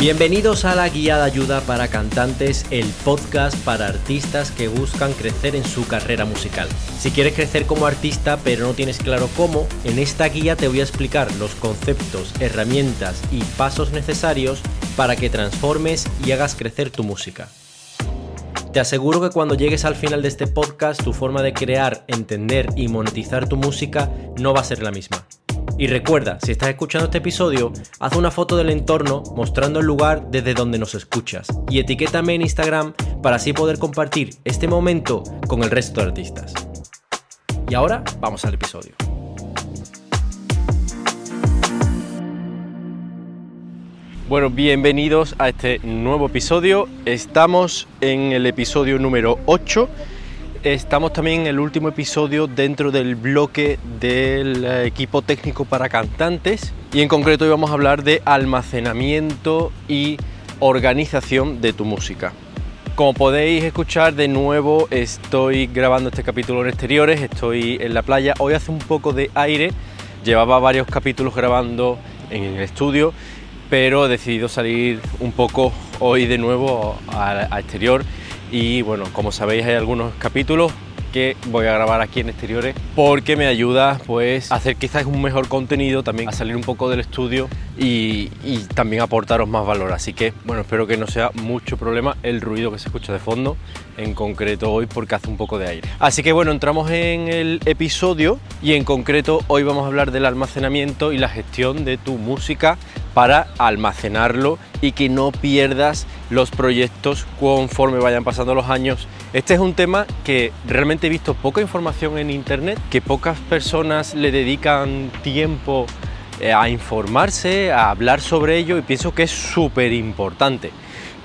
Bienvenidos a la Guía de Ayuda para Cantantes, el podcast para artistas que buscan crecer en su carrera musical. Si quieres crecer como artista pero no tienes claro cómo, en esta guía te voy a explicar los conceptos, herramientas y pasos necesarios para que transformes y hagas crecer tu música. Te aseguro que cuando llegues al final de este podcast tu forma de crear, entender y monetizar tu música no va a ser la misma. Y recuerda, si estás escuchando este episodio, haz una foto del entorno mostrando el lugar desde donde nos escuchas y etiquétame en Instagram para así poder compartir este momento con el resto de artistas. Y ahora vamos al episodio. Bueno, bienvenidos a este nuevo episodio. Estamos en el episodio número 8 Estamos también en el último episodio dentro del bloque del eh, equipo técnico para cantantes y en concreto hoy vamos a hablar de almacenamiento y organización de tu música. Como podéis escuchar de nuevo estoy grabando este capítulo en exteriores, estoy en la playa, hoy hace un poco de aire, llevaba varios capítulos grabando en el estudio, pero he decidido salir un poco hoy de nuevo a exterior y bueno, como sabéis hay algunos capítulos que voy a grabar aquí en exteriores porque me ayuda pues a hacer quizás un mejor contenido, también a salir un poco del estudio y, también aportaros más valor. Así que bueno, espero que no sea mucho problema el ruido que se escucha de fondo, en concreto hoy porque hace un poco de aire. Así que bueno, entramos en el episodio y en concreto hoy vamos a hablar del almacenamiento y la gestión de tu música para almacenarlo y que no pierdas los proyectos conforme vayan pasando los años. Este es un tema que realmente he visto poca información en internet, que pocas personas le dedican tiempo eh, a informarse, a hablar sobre ello y pienso que es súper importante.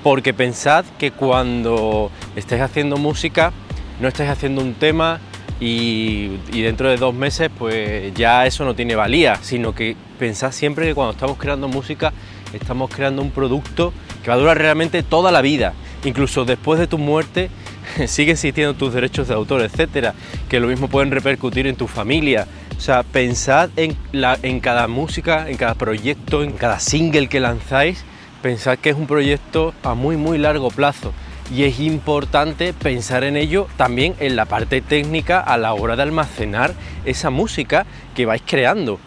Porque pensad que cuando estéis haciendo música, no estáis haciendo un tema y, y, dentro de dos meses pues ya eso no tiene valía, sino que pensad siempre que cuando estamos creando música estamos creando un producto que va a durar realmente toda la vida, incluso después de tu muerte sigue existiendo tus derechos de autor, etcétera, que lo mismo pueden repercutir en tu familia. O sea, pensad en, en cada música, en cada proyecto, en cada single que lanzáis, pensad que es un proyecto a muy muy largo plazo y es importante pensar en ello también en la parte técnica a la hora de almacenar esa música que vais creando.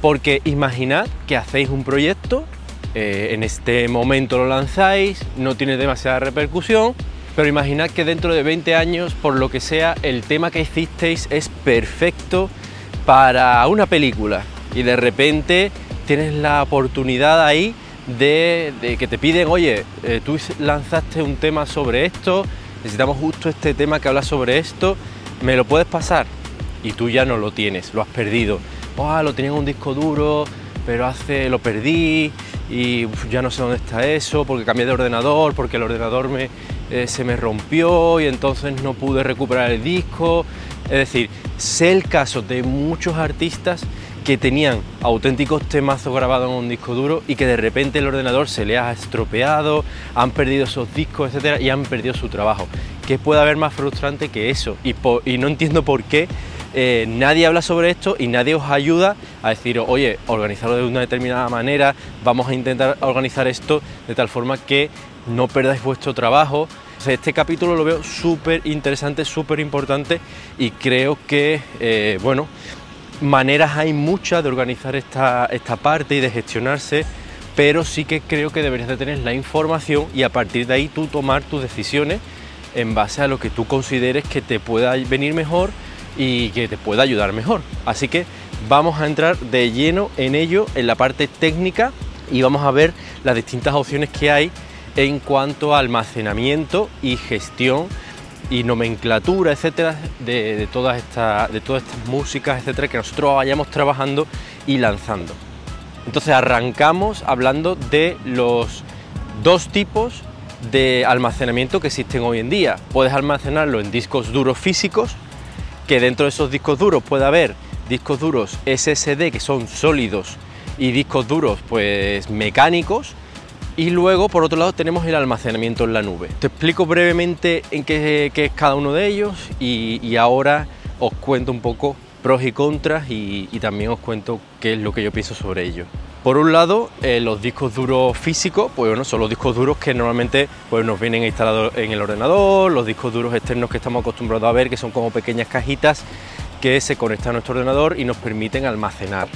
Porque imaginad que hacéis un proyecto eh, en este momento lo lanzáis, no tiene demasiada repercusión, pero imaginad que dentro de 20 años, por lo que sea, el tema que hicisteis es perfecto para una película y de repente tienes la oportunidad ahí de, que te piden, oye, eh, tú lanzaste un tema sobre esto, necesitamos justo este tema que habla sobre esto, ¿me lo puedes pasar? Y tú ya no lo tienes, lo has perdido. Oh, lo tenía en un disco duro, pero hace lo perdí y ya no sé dónde está eso, porque cambié de ordenador, porque el ordenador me, eh, se me rompió y entonces no pude recuperar el disco. Es decir, sé el caso de muchos artistas que tenían auténticos temazos grabados en un disco duro y que de repente el ordenador se le ha estropeado, han perdido esos discos, etcétera, y han perdido su trabajo. ¿Qué puede haber más frustrante que eso? Y, y no entiendo por qué eh, nadie habla sobre esto y nadie os ayuda a decir, oye, organizarlo de una determinada manera, vamos a intentar organizar esto de tal forma que no perdáis vuestro trabajo. este capítulo lo veo súper interesante, súper importante y creo que, eh, bueno, maneras hay muchas de organizar esta, esta parte y de gestionarse, pero sí que creo que deberías de tener la información y a partir de ahí tú tomar tus decisiones en base a lo que tú consideres que te pueda venir mejor y que te pueda ayudar mejor. Así que vamos a entrar de lleno en ello, en la parte técnica y vamos a ver las distintas opciones que hay en cuanto a almacenamiento y gestión y nomenclatura, etcétera, de, todas estas, de todas estas músicas, etcétera, que nosotros vayamos trabajando y lanzando. Entonces arrancamos hablando de los dos tipos de almacenamiento que existen hoy en día. Puedes almacenarlo en discos duros físicos, que dentro de esos discos duros puede haber discos duros SSD que son sólidos y discos duros pues mecánicos y luego por otro lado tenemos el almacenamiento en la nube. Te explico brevemente en qué, es cada uno de ellos y, ahora os cuento un poco pros y contras y, y también os cuento qué es lo que yo pienso sobre ello. Por un lado, eh, los discos duros físicos, pues bueno, son los discos duros que normalmente pues, nos vienen instalados en el ordenador, los discos duros externos que estamos acostumbrados a ver, que son como pequeñas cajitas que se conectan a nuestro ordenador y nos permiten almacenar.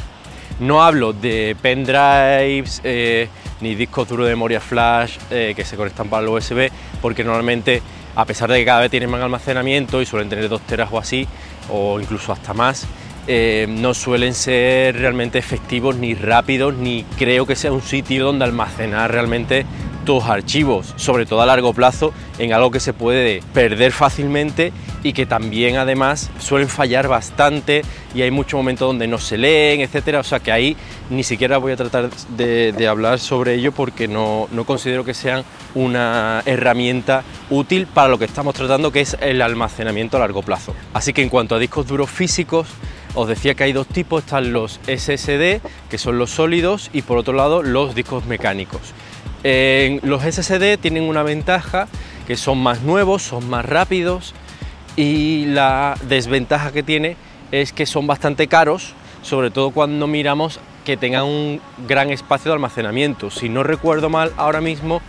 No hablo de pendrives eh, ni discos duros de memoria flash eh, que se conectan para el USB, porque normalmente, a pesar de que cada vez tienen más almacenamiento y suelen tener dos teras o así, o incluso hasta más, eh, no suelen ser realmente efectivos ni rápidos, ni creo que sea un sitio donde almacenar realmente tus archivos, sobre todo a largo plazo, en algo que se puede perder fácilmente y que también además suelen fallar bastante y hay muchos momentos donde no se leen, etcétera. O sea que ahí ni siquiera voy a tratar de, hablar sobre ello porque no, no, considero que sean una herramienta útil para lo que estamos tratando, que es el almacenamiento a largo plazo. Así que en cuanto a discos duros físicos, os decía que hay dos tipos, están los SSD, que son los sólidos, y por otro lado los discos mecánicos. los SSD tienen una ventaja, que son más nuevos, son más rápidos, y la desventaja que tiene es que son bastante caros, sobre todo cuando miramos que tengan un gran espacio de almacenamiento. Si no recuerdo mal, ahora mismo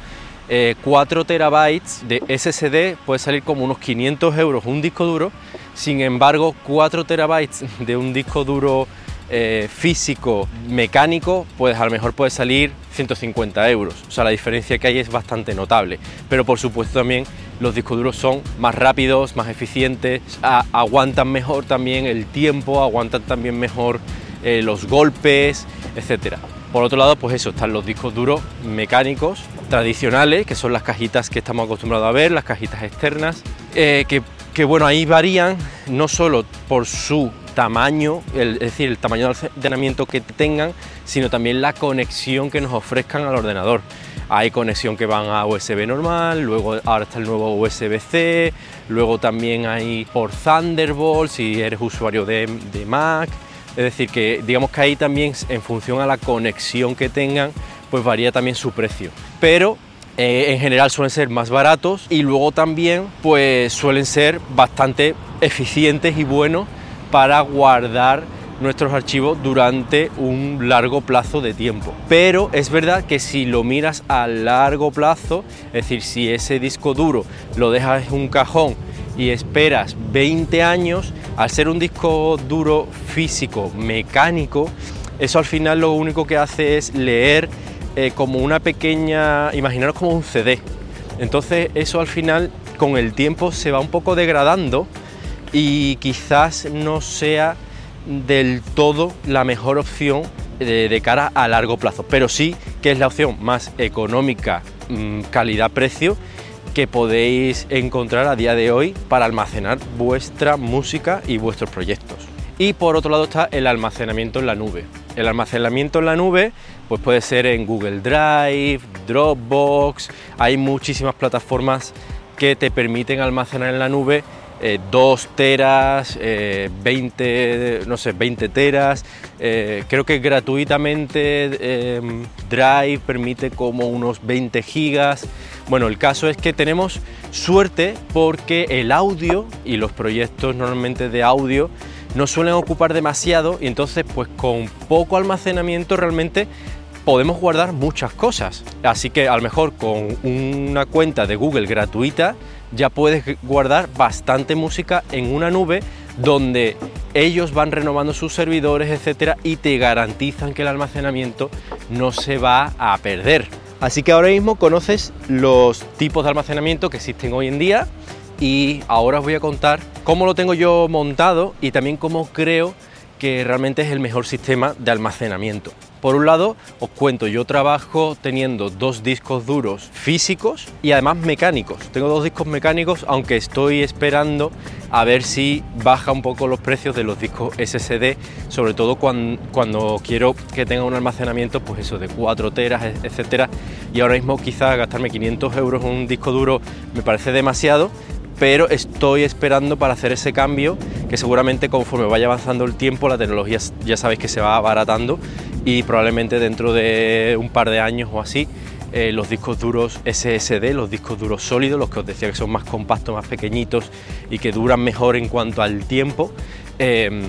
4 eh, terabytes de SSD puede salir como unos 500 euros un disco duro, sin embargo 4 terabytes de un disco duro eh, físico mecánico, pues a lo mejor puede salir 150 euros. O sea, la diferencia que hay es bastante notable. Pero por supuesto también los discos duros son más rápidos, más eficientes, aguantan mejor también el tiempo, aguantan también mejor eh, los golpes, etcétera. Por otro lado, pues eso, están los discos duros mecánicos tradicionales, que son las cajitas que estamos acostumbrados a ver, las cajitas externas, eh, que, bueno, ahí varían no solo por su tamaño, es decir, el tamaño de almacenamiento que tengan, sino también la conexión que nos ofrezcan al ordenador. Hay conexión que van a USB normal, luego ahora está el nuevo USB-C, luego también hay por Thunderbolt si eres usuario de Mac, es decir, que digamos que ahí también en función a la conexión que tengan, pues varía también su precio. Pero eh, en general suelen ser más baratos y luego también pues suelen ser bastante eficientes y buenos para guardar nuestros archivos durante un largo plazo de tiempo. Pero es verdad que si lo miras a largo plazo, es decir, si ese disco duro lo dejas en un cajón y esperas 20 años, al ser un disco duro físico, mecánico, eso al final lo único que hace es leer eh, como una pequeña, imaginaros como un CD. Entonces eso al final con el tiempo se va un poco degradando y quizás no sea del todo la mejor opción de, cara a largo plazo, pero sí que es la opción más económica, mm, calidad-precio que podéis encontrar a día de hoy para almacenar vuestra música y vuestros proyectos. Y por otro lado está el almacenamiento en la nube. El almacenamiento en la nube pues puede ser en Google Drive, Dropbox, hay muchísimas plataformas que te permiten almacenar en la nube 2 eh, teras, 20, eh, no sé, 20 teras. Eh, creo que gratuitamente em, Drive permite como unos 20 gigas. Bueno, el caso es que tenemos suerte porque el audio y los proyectos normalmente de audio no suelen ocupar demasiado y entonces pues con poco almacenamiento realmente podemos guardar muchas cosas. Así que a lo mejor con una cuenta de Google gratuita ya puedes guardar bastante música en una nube donde ellos van renovando sus servidores, etcétera, y te garantizan que el almacenamiento no se va a perder. Así que ahora mismo conoces los tipos de almacenamiento que existen hoy en día y ahora os voy a contar cómo lo tengo yo montado y también cómo creo que realmente es el mejor sistema de almacenamiento. Por un lado, os cuento, yo trabajo teniendo dos discos duros físicos y además mecánicos. Tengo dos discos mecánicos, aunque estoy esperando a ver si baja un poco los precios de los discos SSD, sobre todo cuando, quiero que tenga un almacenamiento, pues eso, de 4 teras, etcétera. Y ahora mismo quizás gastarme 500 euros en un disco duro me parece demasiado, pero estoy esperando para hacer ese cambio que seguramente conforme vaya avanzando el tiempo la tecnología ya sabéis que se va abaratando y probablemente dentro de un par de años o así eh, los discos duros SSD, los discos duros sólidos, los que os decía que son más compactos, más pequeñitos y que duran mejor en cuanto al tiempo, em,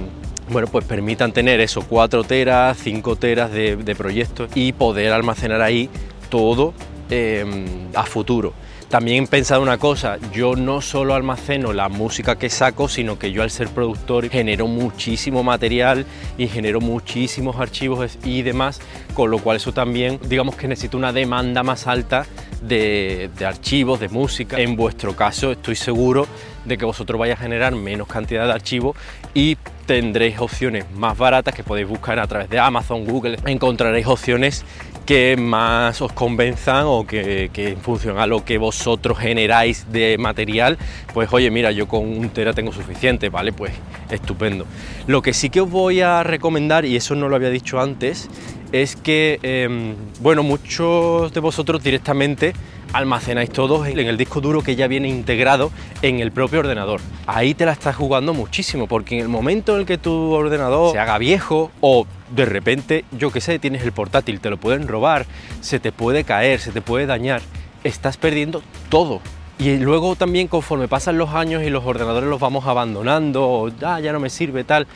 bueno, pues permitan tener eso, 4 teras, 5 teras de, proyectos y poder almacenar ahí todo em, a futuro. También he pensado una cosa, yo no solo almaceno la música que saco, sino que yo al ser productor genero muchísimo material y genero muchísimos archivos y demás, con lo cual eso también, digamos que necesito una demanda más alta de, de archivos, de música. En vuestro caso estoy seguro de que vosotros vais a generar menos cantidad de archivos y tendréis opciones más baratas que podéis buscar a través de Amazon, Google, encontraréis opciones que más os convenzan o que, en función a lo que vosotros generáis de material, pues oye, mira, yo con un tera tengo suficiente, ¿vale? Pues estupendo. Lo que sí que os voy a recomendar, y eso no lo había dicho antes, es que, em, bueno, muchos de vosotros directamente almacenáis todos en el disco duro que ya viene integrado en el propio ordenador. Ahí te la estás jugando muchísimo, porque en el momento en el que tu ordenador se haga viejo o de repente, yo qué sé, tienes el portátil, te lo pueden robar, se te puede caer, se te puede dañar, estás perdiendo todo. Y luego también conforme pasan los años y los ordenadores los vamos abandonando, o ah, ya no me sirve tal,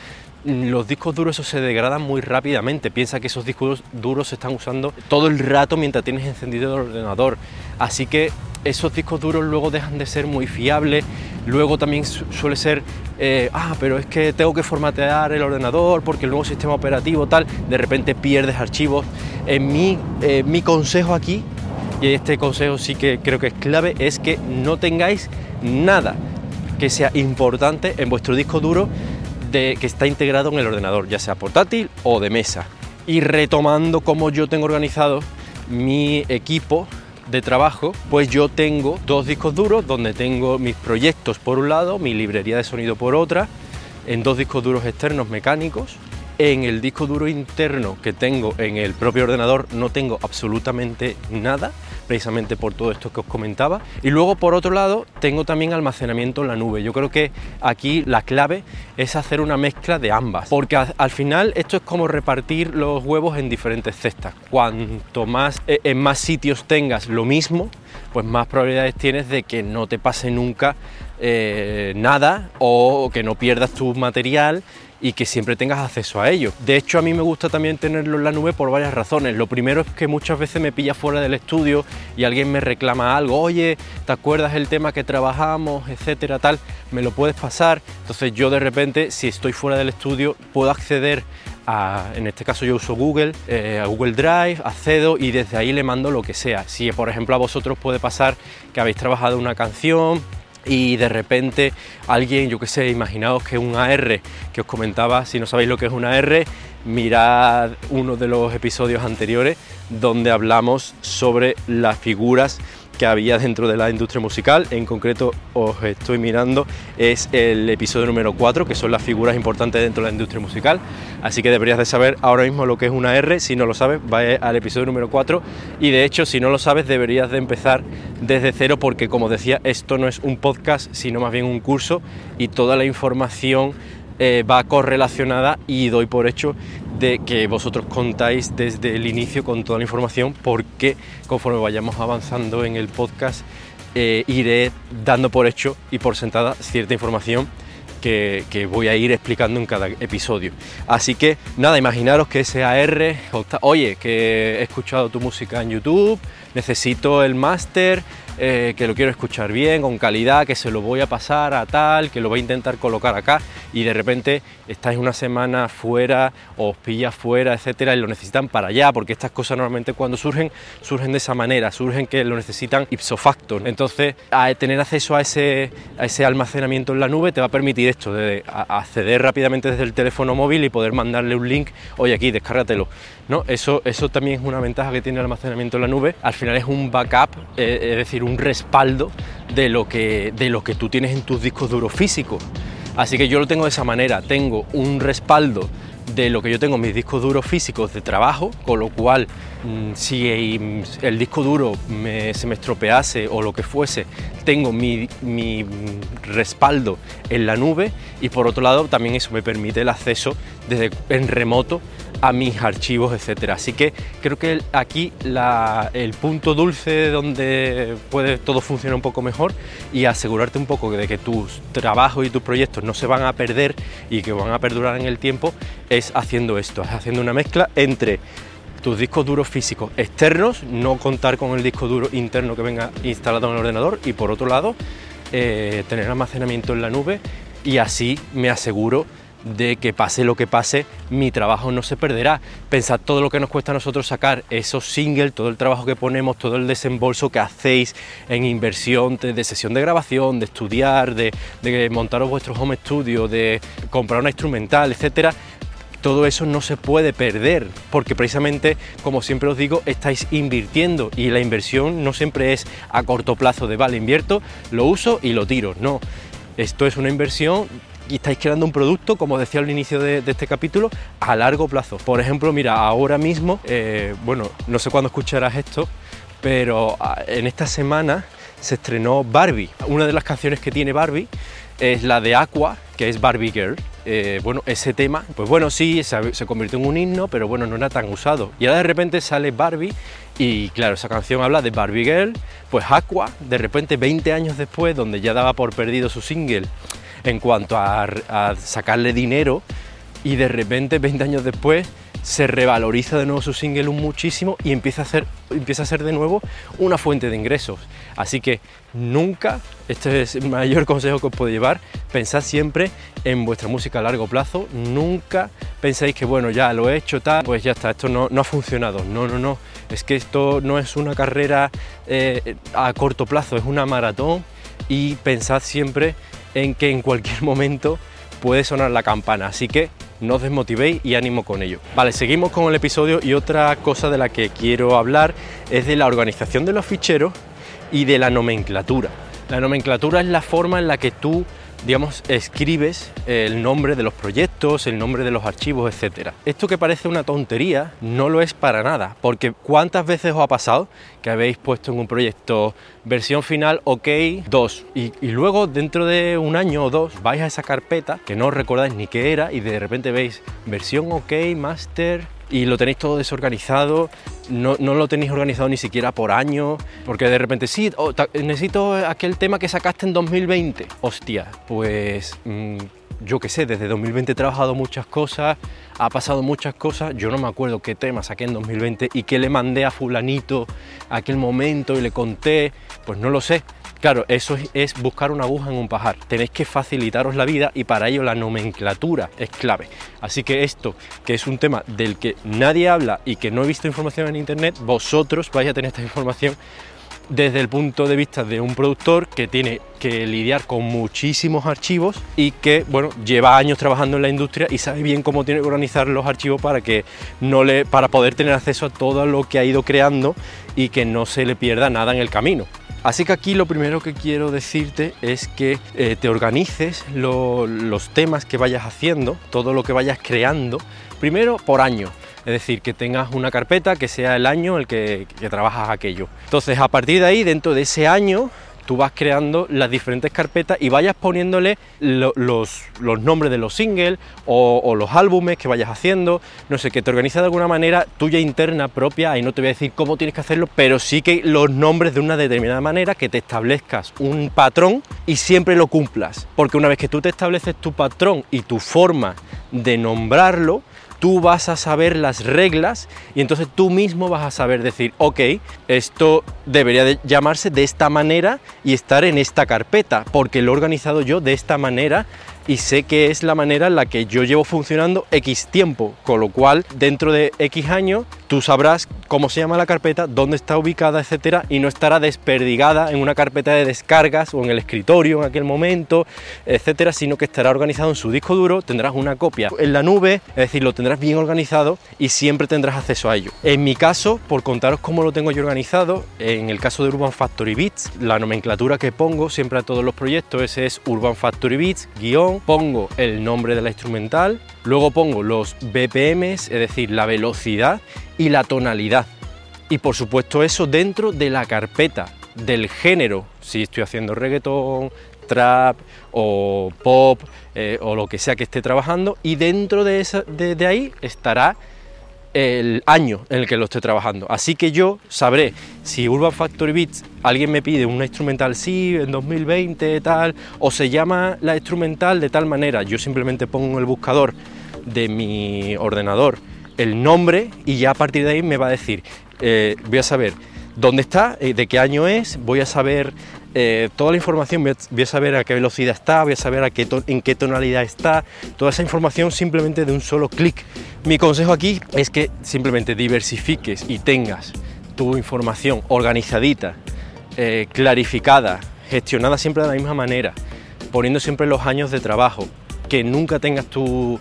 los discos duros esos se degradan muy rápidamente. Piensa que esos discos duros se están usando todo el rato mientras tienes encendido el ordenador. Así que esos discos duros luego dejan de ser muy fiables. Luego también suele ser, eh, ah, pero es que tengo que formatear el ordenador porque el nuevo sistema operativo tal, de repente pierdes archivos. En mi, eh, mi consejo aquí, y este consejo sí que creo que es clave, es que no tengáis nada que sea importante en vuestro disco duro que está integrado en el ordenador, ya sea portátil o de mesa. Y retomando cómo yo tengo organizado mi equipo de trabajo, pues yo tengo dos discos duros donde tengo mis proyectos por un lado, mi librería de sonido por otra, en dos discos duros externos mecánicos. En el disco duro interno que tengo en el propio ordenador no tengo absolutamente nada, precisamente por todo esto que os comentaba. Y luego, por otro lado, tengo también almacenamiento en la nube. Yo creo que aquí la clave es hacer una mezcla de ambas, porque al final esto es como repartir los huevos en diferentes cestas. Cuanto más eh, en más sitios tengas lo mismo, pues más probabilidades tienes de que no te pase nunca eh, nada o que no pierdas tu material y que siempre tengas acceso a ello. De hecho, a mí me gusta también tenerlo en la nube por varias razones. Lo primero es que muchas veces me pilla fuera del estudio y alguien me reclama algo, oye, ¿te acuerdas el tema que trabajamos, etcétera, tal? ¿Me lo puedes pasar? Entonces yo de repente, si estoy fuera del estudio, puedo acceder a, en este caso yo uso Google, eh, a Google Drive, accedo y desde ahí le mando lo que sea. Si por ejemplo a vosotros puede pasar que habéis trabajado una canción, y de repente alguien, yo qué sé, imaginaos que un AR que os comentaba, si no sabéis lo que es un AR, mirad uno de los episodios anteriores donde hablamos sobre las figuras que había dentro de la industria musical. En concreto, os estoy mirando, es el episodio número 4, que son las figuras importantes dentro de la industria musical. Así que deberías de saber ahora mismo lo que es una R. Si no lo sabes, va al episodio número 4. Y de hecho, si no lo sabes, deberías de empezar desde cero, porque como decía, esto no es un podcast, sino más bien un curso y toda la información eh, va correlacionada y doy por hecho de que vosotros contáis desde el inicio con toda la información porque conforme vayamos avanzando en el podcast eh, iré dando por hecho y por sentada cierta información que, que, voy a ir explicando en cada episodio. Así que nada, imaginaros que ese AR, oye, que he escuchado tu música en YouTube, necesito el máster, eh, que lo quiero escuchar bien, con calidad, que se lo voy a pasar a tal, que lo voy a intentar colocar acá y de repente estáis una semana fuera o os pillas fuera, etcétera, y lo necesitan para allá, porque estas cosas normalmente cuando surgen, surgen de esa manera, surgen que lo necesitan ipso facto. Entonces, tener acceso a ese, a ese almacenamiento en la nube te va a permitir esto, de acceder rápidamente desde el teléfono móvil y poder mandarle un link, oye aquí, descárgatelo. ¿No? Eso, eso también es una ventaja que tiene el almacenamiento en la nube. Al final es un backup, eh, es decir, un respaldo de lo, que, de lo que tú tienes en tus discos duros físicos. Así que yo lo tengo de esa manera, tengo un respaldo de lo que yo tengo en mis discos duros físicos de trabajo, con lo cual mm, si el disco duro se me estropease o lo que fuese, tengo mi, mi, respaldo en la nube y por otro lado también eso me permite el acceso desde en remoto a mis archivos, etcétera. Así que creo que aquí el punto dulce donde puede todo funcionar un poco mejor y asegurarte un poco de que tus trabajos y tus proyectos no se van a perder y que van a perdurar en el tiempo es haciendo esto, es haciendo una mezcla entre tus discos duros físicos externos, no contar con el disco duro interno que venga instalado en el ordenador y por otro lado eh, tener almacenamiento en la nube y así me aseguro de que pase lo que pase, mi trabajo no se perderá. Pensad todo lo que nos cuesta a nosotros sacar esos singles, todo el trabajo que ponemos, todo el desembolso que hacéis en inversión de, sesión de grabación, de estudiar, de, de montaros vuestro home studio, de comprar una instrumental, etcétera todo eso no se puede perder, porque precisamente, como siempre os digo, estáis invirtiendo y la inversión no siempre es a corto plazo de, vale, invierto, lo uso y lo tiro, no. Esto es una inversión y estáis creando un producto, como decía al inicio de, este capítulo, a largo plazo. Por ejemplo, mira, ahora mismo, eh, bueno, no sé cuándo escucharás esto, pero ah, en esta semana se estrenó Barbie. Una de las canciones que tiene Barbie es la de Aqua, que es Barbie Girl. Eh, bueno, ese tema, pues bueno, sí, se, convirtió en un himno, pero bueno, no era tan usado. Y ahora de repente sale Barbie y claro, esa canción habla de Barbie Girl, pues Aqua, de repente 20 años después, donde ya daba por perdido su single en cuanto a, sacarle dinero, y de repente 20 años después se revaloriza de nuevo su single muchísimo y empieza a, ser, empieza a ser de nuevo una fuente de ingresos. Así que nunca, este es el mayor consejo que os puedo llevar, pensad siempre en vuestra música a largo plazo, nunca penséis que bueno, ya lo he hecho tal, pues ya está, esto no, no ha funcionado. No, no, no, es que esto no es una carrera eh, a corto plazo, es una maratón y pensad siempre en que en cualquier momento puede sonar la campana. Así que no os desmotivéis y ánimo con ello. Vale, seguimos con el episodio y otra cosa de la que quiero hablar es de la organización de los ficheros y de la nomenclatura. La nomenclatura es la forma en la que tú digamos, escribes el nombre de los proyectos, el nombre de los archivos, etc. Esto que parece una tontería no lo es para nada, porque ¿cuántas veces os ha pasado que habéis puesto en un proyecto versión final OK 2 y, y luego dentro de un año o dos vais a esa carpeta que no recordáis ni qué era y de repente veis versión OK, master y lo tenéis todo desorganizado, no, lo tenéis organizado ni siquiera por año, porque de repente sí, necesito aquel tema que sacaste en 2020. Hostia, pues mm, yo qué sé, desde 2020 he trabajado muchas cosas, ha pasado muchas cosas, yo no me acuerdo qué tema saqué en 2020 y qué le mandé a fulanito aquel momento y le conté, pues no lo sé. Claro, eso es, buscar una aguja en un pajar. Tenéis que facilitaros la vida y para ello la nomenclatura es clave. Así que esto, que es un tema del que nadie habla y que no he visto información en internet, vosotros vais a tener esta información desde el punto de vista de un productor que tiene que lidiar con muchísimos archivos y que bueno lleva años trabajando en la industria y sabe bien cómo tiene que organizar los archivos para que no le para poder tener acceso a todo lo que ha ido creando y que no se le pierda nada en el camino. Así que aquí lo primero que quiero decirte es que eh, te organices los temas que vayas haciendo, todo lo que vayas creando, primero por año. Es decir, que tengas una carpeta que sea el año el que, que trabajas aquello. Entonces, a partir de ahí, dentro de ese año, tú vas creando las diferentes carpetas y vayas poniéndole los, nombres de los singles o, los álbumes que vayas haciendo, no sé, que te organiza de alguna manera tuya interna propia, y no te voy a decir cómo tienes que hacerlo, pero sí que los nombres de una determinada manera, que te establezcas un patrón y siempre lo cumplas, porque una vez que tú te estableces tu patrón y tu forma de nombrarlo, tú vas a saber las reglas y entonces tú mismo vas a saber decir, ok, esto debería de llamarse de esta manera y estar en esta carpeta, porque lo he organizado yo de esta manera y sé que es la manera en la que yo llevo funcionando X tiempo, con lo cual dentro de X años tú sabrás cómo se llama la carpeta, dónde está ubicada, etcétera, y no estará desperdigada en una carpeta de descargas o en el escritorio en aquel momento, etcétera, sino que estará organizado en su disco duro, tendrás una copia en la nube, es decir, lo tendrás bien organizado y siempre tendrás acceso a ello. En mi caso, por contaros cómo lo tengo yo organizado, en el caso de Urban Factory Beats, la nomenclatura que pongo siempre a todos los proyectos ese es Urban Factory Beats, guion, pongo el nombre de la instrumental, luego pongo los BPMs, es decir, la velocidad y la tonalidad. Y por supuesto eso dentro de la carpeta del género, si estoy haciendo reggaeton, trap o pop eh, o lo que sea que esté trabajando y dentro de, esa, de, ahí estará el año en el que lo esté trabajando. Así que yo sabré si Urban Factory Beats alguien me pide una instrumental sí en 2020 tal o se llama la instrumental de tal manera. Yo simplemente pongo en el buscador de mi ordenador el nombre y ya a partir de ahí me va a decir, eh, voy a saber dónde está, eh, de qué año es, voy a saber eh, toda la información, voy a, saber a qué velocidad está, voy a saber a qué en qué tonalidad está, toda esa información simplemente de un solo clic. Mi consejo aquí es que simplemente diversifiques y tengas tu información organizadita, clarificada, gestionada siempre de la misma manera, poniendo siempre los años de trabajo, que nunca tengas tu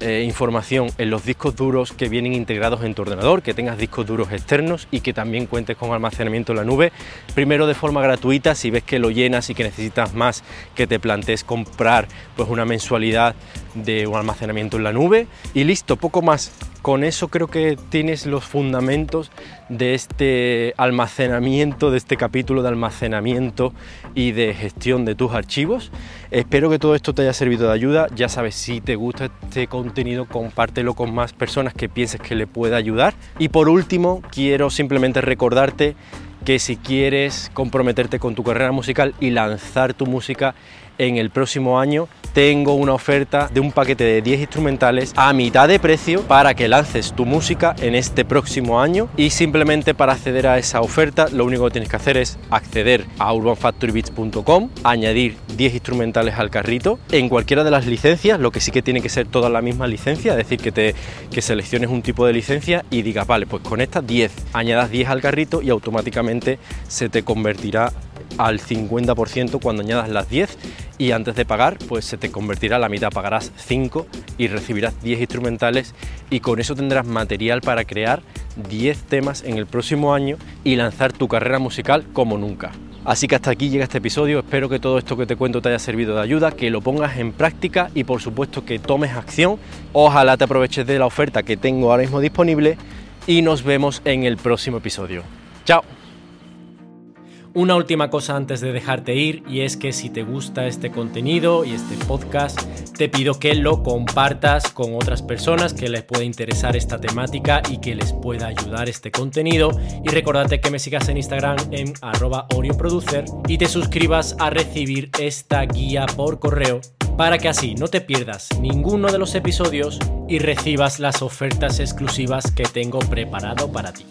eh, información en los discos duros que vienen integrados en tu ordenador, que tengas discos duros externos y que también cuentes con almacenamiento en la nube. Primero de forma gratuita, si ves que lo llenas y que necesitas más, que te plantees comprar pues una mensualidad de un almacenamiento en la nube y listo, poco más. Con eso creo que tienes los fundamentos de este almacenamiento, de este capítulo de almacenamiento y de gestión de tus archivos. Espero que todo esto te haya servido de ayuda. Ya sabes, si te gusta este contenido, compártelo con más personas que pienses que le pueda ayudar. Y por último, quiero simplemente recordarte que si quieres comprometerte con tu carrera musical y lanzar tu música en el próximo año tengo una oferta de un paquete de 10 instrumentales a mitad de precio para que lances tu música en este próximo año. Y simplemente para acceder a esa oferta lo único que tienes que hacer es acceder a urbanfactorybeats.com, añadir 10 instrumentales al carrito. En cualquiera de las licencias, lo que sí que tiene que ser toda la misma licencia, es decir, que, te, que selecciones un tipo de licencia y digas, vale, pues con estas 10, añadas 10 al carrito y automáticamente se te convertirá al 50% cuando añadas las 10 y antes de pagar pues se te convertirá a la mitad, pagarás 5 y recibirás 10 instrumentales y con eso tendrás material para crear 10 temas en el próximo año y lanzar tu carrera musical como nunca. Así que hasta aquí llega este episodio, espero que todo esto que te cuento te haya servido de ayuda, que lo pongas en práctica y por supuesto que tomes acción. Ojalá te aproveches de la oferta que tengo ahora mismo disponible y nos vemos en el próximo episodio. ¡Chao! Una última cosa antes de dejarte ir y es que si te gusta este contenido y este podcast, te pido que lo compartas con otras personas que les pueda interesar esta temática y que les pueda ayudar este contenido. Y recordate que me sigas en Instagram en arroba orioproducer y te suscribas a recibir esta guía por correo para que así no te pierdas ninguno de los episodios y recibas las ofertas exclusivas que tengo preparado para ti.